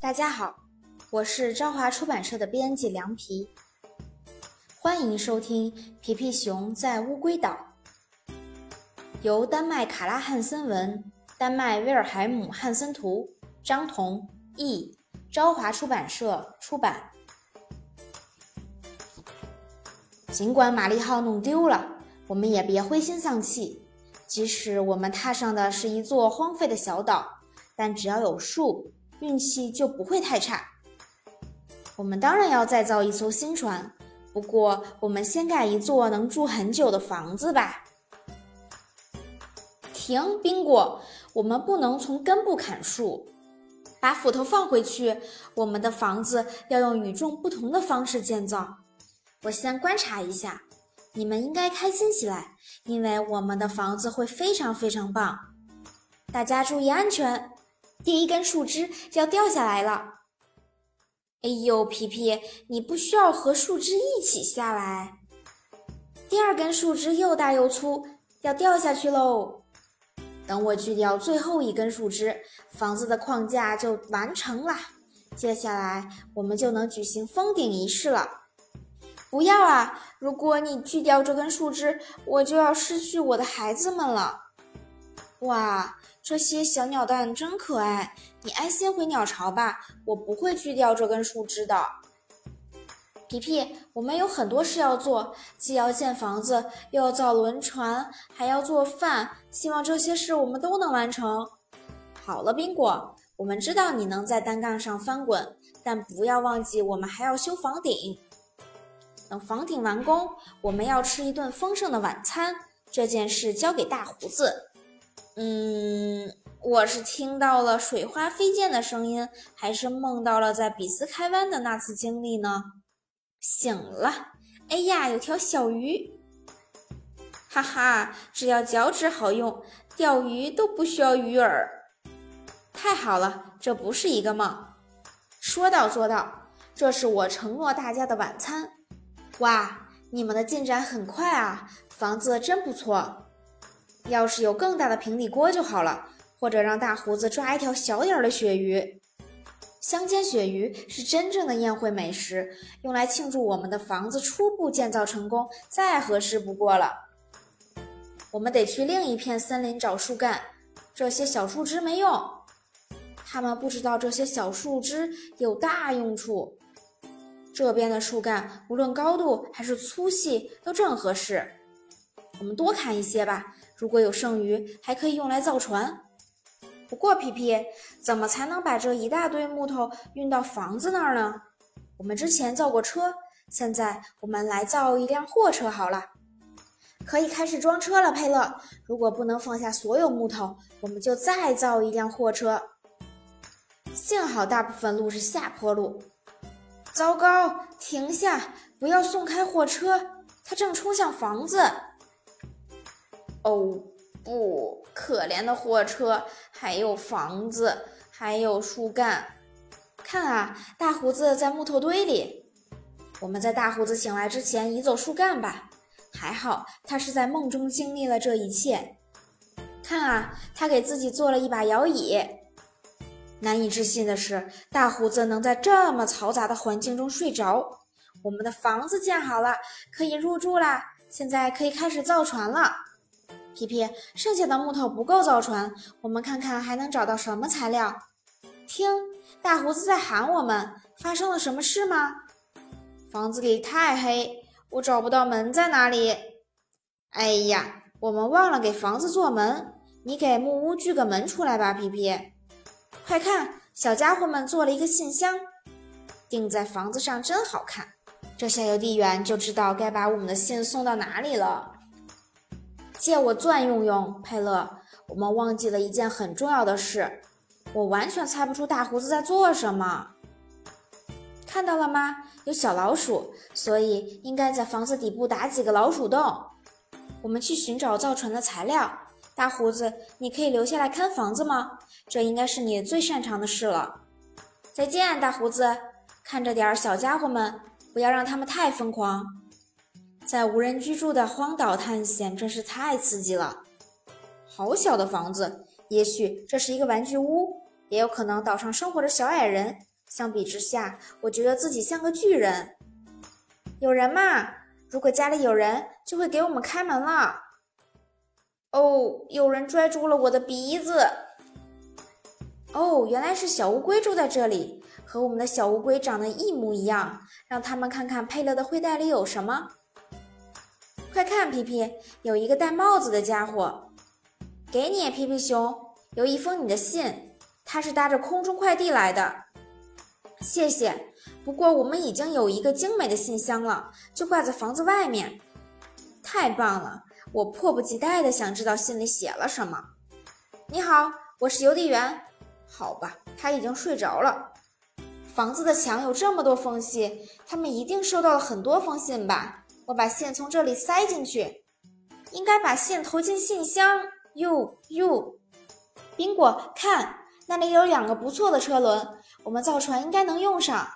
大家好，我是朝华出版社的编辑凉皮，欢迎收听《皮皮熊在乌龟岛》，由丹麦卡拉汉森文、丹麦威尔海姆汉森图、张彤译，朝华出版社出版。尽管玛丽号弄丢了，我们也别灰心丧气。即使我们踏上的是一座荒废的小岛，但只要有树。运气就不会太差。我们当然要再造一艘新船，不过我们先盖一座能住很久的房子吧。停，宾果，我们不能从根部砍树。把斧头放回去。我们的房子要用与众不同的方式建造。我先观察一下。你们应该开心起来，因为我们的房子会非常非常棒。大家注意安全。第一根树枝要掉下来了！哎呦，皮皮，你不需要和树枝一起下来。第二根树枝又大又粗，要掉下去喽！等我锯掉最后一根树枝，房子的框架就完成了。接下来我们就能举行封顶仪式了。不要啊！如果你锯掉这根树枝，我就要失去我的孩子们了。哇！这些小鸟蛋真可爱，你安心回鸟巢吧，我不会锯掉这根树枝的。皮皮，我们有很多事要做，既要建房子，又要造轮船，还要做饭，希望这些事我们都能完成。好了，宾果，我们知道你能在单杠上翻滚，但不要忘记我们还要修房顶。等房顶完工，我们要吃一顿丰盛的晚餐，这件事交给大胡子。嗯，我是听到了水花飞溅的声音，还是梦到了在比斯开湾的那次经历呢？醒了，哎呀，有条小鱼！哈哈，只要脚趾好用，钓鱼都不需要鱼饵。太好了，这不是一个梦。说到做到，这是我承诺大家的晚餐。哇，你们的进展很快啊，房子真不错。要是有更大的平底锅就好了，或者让大胡子抓一条小点儿的鳕鱼。香煎鳕鱼是真正的宴会美食，用来庆祝我们的房子初步建造成功，再合适不过了。我们得去另一片森林找树干，这些小树枝没用。他们不知道这些小树枝有大用处。这边的树干无论高度还是粗细都正合适，我们多砍一些吧。如果有剩余，还可以用来造船。不过，皮皮，怎么才能把这一大堆木头运到房子那儿呢？我们之前造过车，现在我们来造一辆货车好了。可以开始装车了，佩勒。如果不能放下所有木头，我们就再造一辆货车。幸好大部分路是下坡路。糟糕，停下！不要送开货车，它正冲向房子。哦不，可怜的货车，还有房子，还有树干。看啊，大胡子在木头堆里。我们在大胡子醒来之前移走树干吧。还好他是在梦中经历了这一切。看啊，他给自己做了一把摇椅。难以置信的是，大胡子能在这么嘈杂的环境中睡着。我们的房子建好了，可以入住啦。现在可以开始造船了。皮皮，剩下的木头不够造船，我们看看还能找到什么材料。听，大胡子在喊我们，发生了什么事吗？房子里太黑，我找不到门在哪里。哎呀，我们忘了给房子做门，你给木屋锯个门出来吧，皮皮。快看，小家伙们做了一个信箱，钉在房子上真好看。这下邮递员就知道该把我们的信送到哪里了。借我钻用用，佩勒。我们忘记了一件很重要的事，我完全猜不出大胡子在做什么。看到了吗？有小老鼠，所以应该在房子底部打几个老鼠洞。我们去寻找造船的材料。大胡子，你可以留下来看房子吗？这应该是你最擅长的事了。再见，大胡子。看着点小家伙们，不要让他们太疯狂。在无人居住的荒岛探险真是太刺激了！好小的房子，也许这是一个玩具屋，也有可能岛上生活着小矮人。相比之下，我觉得自己像个巨人。有人吗？如果家里有人，就会给我们开门了。哦，有人拽住了我的鼻子。哦，原来是小乌龟住在这里，和我们的小乌龟长得一模一样。让他们看看佩勒的灰袋里有什么。快看，皮皮，有一个戴帽子的家伙。给你，皮皮熊，有一封你的信，它是搭着空中快递来的。谢谢。不过我们已经有一个精美的信箱了，就挂在房子外面。太棒了！我迫不及待地想知道信里写了什么。你好，我是邮递员。好吧，他已经睡着了。房子的墙有这么多缝隙，他们一定收到了很多封信吧？我把线从这里塞进去，应该把线投进信箱。哟哟，宾果，看，那里有两个不错的车轮，我们造船应该能用上。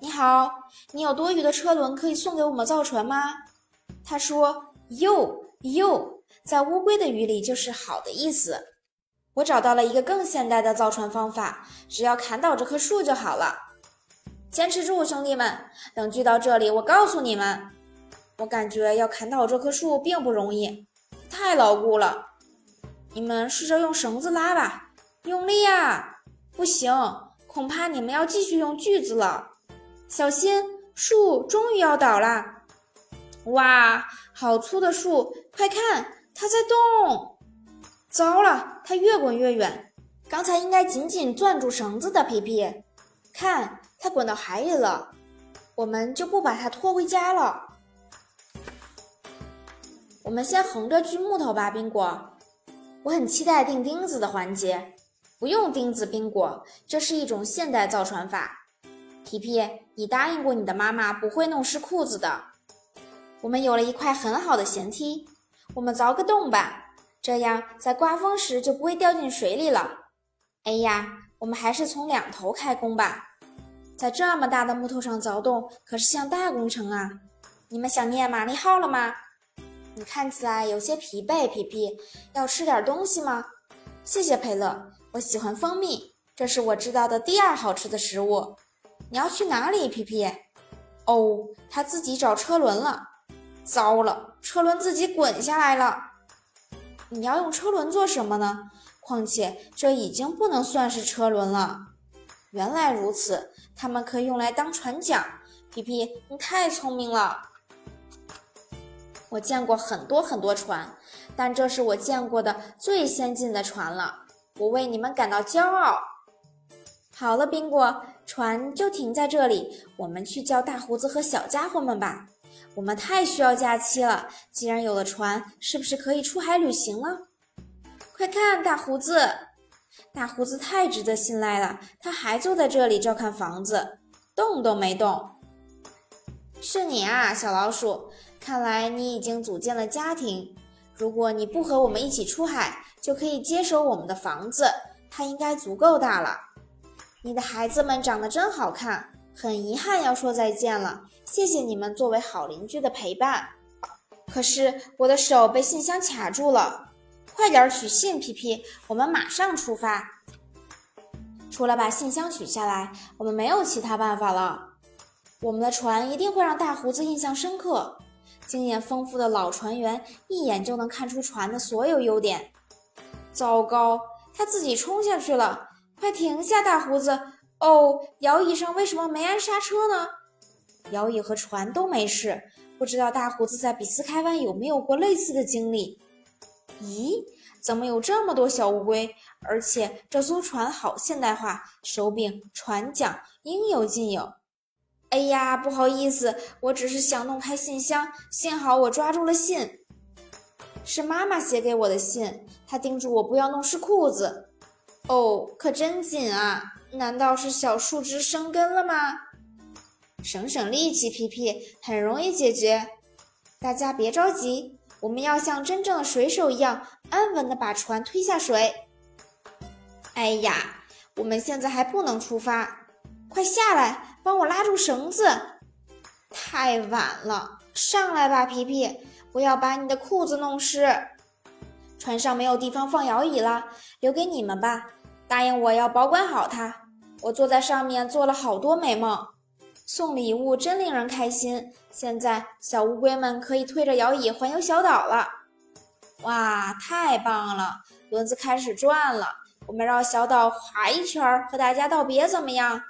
你好，你有多余的车轮可以送给我们造船吗？他说。哟哟，在乌龟的语里就是好的意思。我找到了一个更现代的造船方法，只要砍倒这棵树就好了。坚持住，兄弟们！等聚到这里，我告诉你们。我感觉要砍倒这棵树并不容易，太牢固了。你们试着用绳子拉吧，用力啊！不行，恐怕你们要继续用锯子了。小心，树终于要倒了。哇！好粗的树，快看，它在动！糟了，它越滚越远。刚才应该紧紧攥住绳子的皮皮，看，它滚到海里了。我们就不把它拖回家了。我们先横着锯木头吧，宾果。我很期待钉钉子的环节。不用钉子，宾果，这是一种现代造船法。皮皮，你答应过你的妈妈不会弄湿裤子的。我们有了一块很好的舷梯，我们凿个洞吧，这样在刮风时就不会掉进水里了。哎呀，我们还是从两头开工吧，在这么大的木头上凿洞可是项大工程啊！你们想念玛丽号了吗？你看起来有些疲惫，皮皮，要吃点东西吗？谢谢佩勒，我喜欢蜂蜜，这是我知道的第二好吃的食物。你要去哪里，皮皮？哦，他自己找车轮了。糟了，车轮自己滚下来了。你要用车轮做什么呢？况且这已经不能算是车轮了。原来如此，它们可以用来当船桨。皮皮，你太聪明了。我见过很多很多船，但这是我见过的最先进的船了。我为你们感到骄傲。好了，宾果，船就停在这里。我们去叫大胡子和小家伙们吧。我们太需要假期了，既然有了船，是不是可以出海旅行了？快看，大胡子！大胡子太值得信赖了，他还坐在这里照看房子，动都没动。是你啊，小老鼠！看来你已经组建了家庭。如果你不和我们一起出海，就可以接手我们的房子，它应该足够大了。你的孩子们长得真好看。很遗憾要说再见了，谢谢你们作为好邻居的陪伴。可是我的手被信箱卡住了，快点取信，皮皮，我们马上出发。除了把信箱取下来，我们没有其他办法了。我们的船一定会让大胡子印象深刻。经验丰富的老船员一眼就能看出船的所有优点。糟糕，他自己冲下去了！快停下，大胡子！哦，摇椅上为什么没按刹车呢？摇椅和船都没事，不知道大胡子在比斯开湾有没有过类似的经历？咦，怎么有这么多小乌龟？而且这艘船好现代化，手柄、船桨应有尽有。哎呀，不好意思，我只是想弄开信箱，幸好我抓住了信，是妈妈写给我的信，她叮嘱我不要弄湿裤子。哦，可真紧啊！难道是小树枝生根了吗？省省力气，皮皮，很容易解决。大家别着急，我们要像真正的水手一样，安稳的把船推下水。哎呀，我们现在还不能出发，快下来，帮我拉住绳子。太晚了，上来吧，皮皮，不要把你的裤子弄湿。船上没有地方放摇椅了，留给你们吧。答应我要保管好它。我坐在上面做了好多美梦。送礼物真令人开心。现在小乌龟们可以推着摇椅环游小岛了。哇，太棒了！轮子开始转了，我们绕小岛划一圈，和大家道别，怎么样？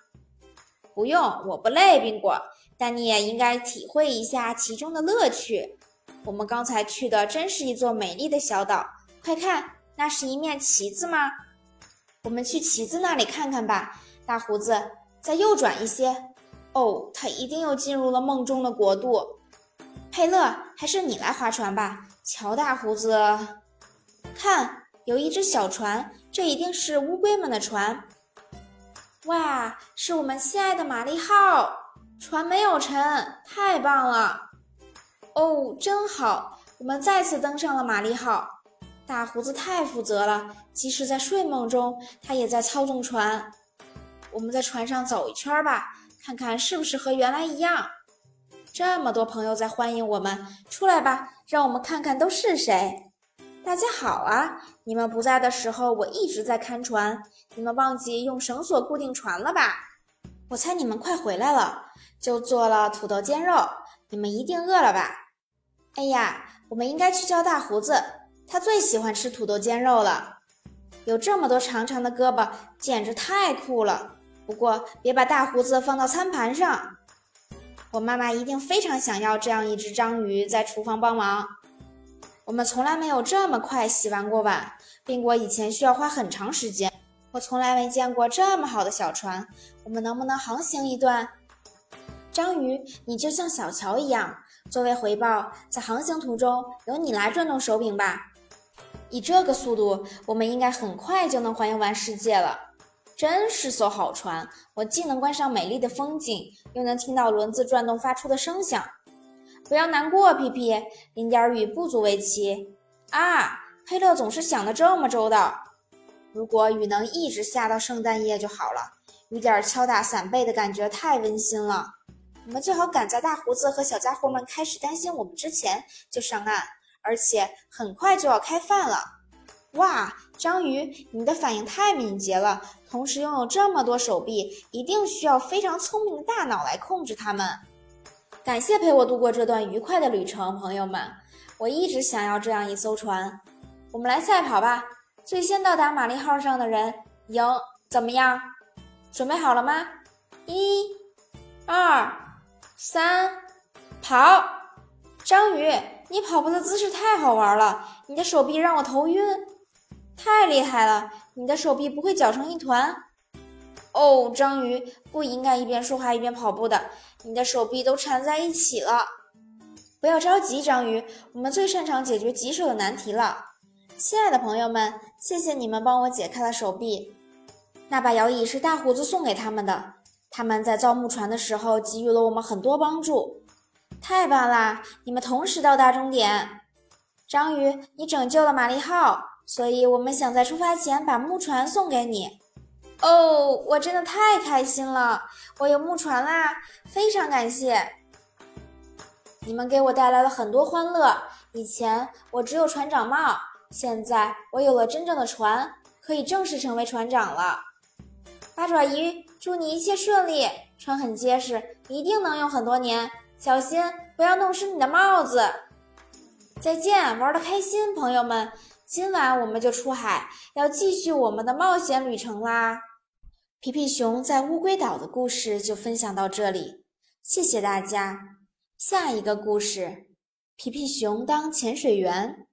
不用，我不累，宾果。但你也应该体会一下其中的乐趣。我们刚才去的真是一座美丽的小岛。快看，那是一面旗子吗？我们去旗子那里看看吧。大胡子，再右转一些。哦，他一定又进入了梦中的国度。佩勒，还是你来划船吧。乔大胡子，看，有一只小船，这一定是乌龟们的船。哇，是我们心爱的玛丽号，船没有沉，太棒了！哦，真好，我们再次登上了玛丽号。大胡子太负责了，即使在睡梦中，他也在操纵船。我们在船上走一圈吧。看看是不是和原来一样？这么多朋友在欢迎我们，出来吧，让我们看看都是谁。大家好啊！你们不在的时候，我一直在看船。你们忘记用绳索固定船了吧？我猜你们快回来了，就做了土豆煎肉。你们一定饿了吧？哎呀，我们应该去叫大胡子，他最喜欢吃土豆煎肉了。有这么多长长的胳膊，简直太酷了。不过，别把大胡子放到餐盘上。我妈妈一定非常想要这样一只章鱼在厨房帮忙。我们从来没有这么快洗完过碗，宾果以前需要花很长时间。我从来没见过这么好的小船。我们能不能航行一段？章鱼，你就像小乔一样，作为回报，在航行途中由你来转动手柄吧。以这个速度，我们应该很快就能环游完世界了。真是艘好船！我既能观赏美丽的风景，又能听到轮子转动发出的声响。不要难过，皮皮，淋点雨不足为奇。啊，佩勒总是想得这么周到。如果雨能一直下到圣诞夜就好了，雨点敲打伞背的感觉太温馨了。我们最好赶在大胡子和小家伙们开始担心我们之前就上岸，而且很快就要开饭了。哇，章鱼，你的反应太敏捷了！同时拥有这么多手臂，一定需要非常聪明的大脑来控制它们。感谢陪我度过这段愉快的旅程，朋友们！我一直想要这样一艘船。我们来赛跑吧，最先到达玛丽号上的人赢，怎么样？准备好了吗？一、二、三，跑！章鱼，你跑步的姿势太好玩了，你的手臂让我头晕。太厉害了！你的手臂不会绞成一团？哦，章鱼不应该一边说话一边跑步的，你的手臂都缠在一起了。不要着急，章鱼，我们最擅长解决棘手的难题了。亲爱的朋友们，谢谢你们帮我解开了手臂。那把摇椅是大胡子送给他们的，他们在造木船的时候给予了我们很多帮助。太棒啦！你们同时到达终点。章鱼，你拯救了玛丽号。所以，我们想在出发前把木船送给你。哦，我真的太开心了！我有木船啦，非常感谢你们给我带来了很多欢乐。以前我只有船长帽，现在我有了真正的船，可以正式成为船长了。八爪鱼，祝你一切顺利！船很结实，一定能用很多年。小心，不要弄湿你的帽子。再见，玩的开心，朋友们。今晚我们就出海，要继续我们的冒险旅程啦！皮皮熊在乌龟岛的故事就分享到这里，谢谢大家。下一个故事，皮皮熊当潜水员。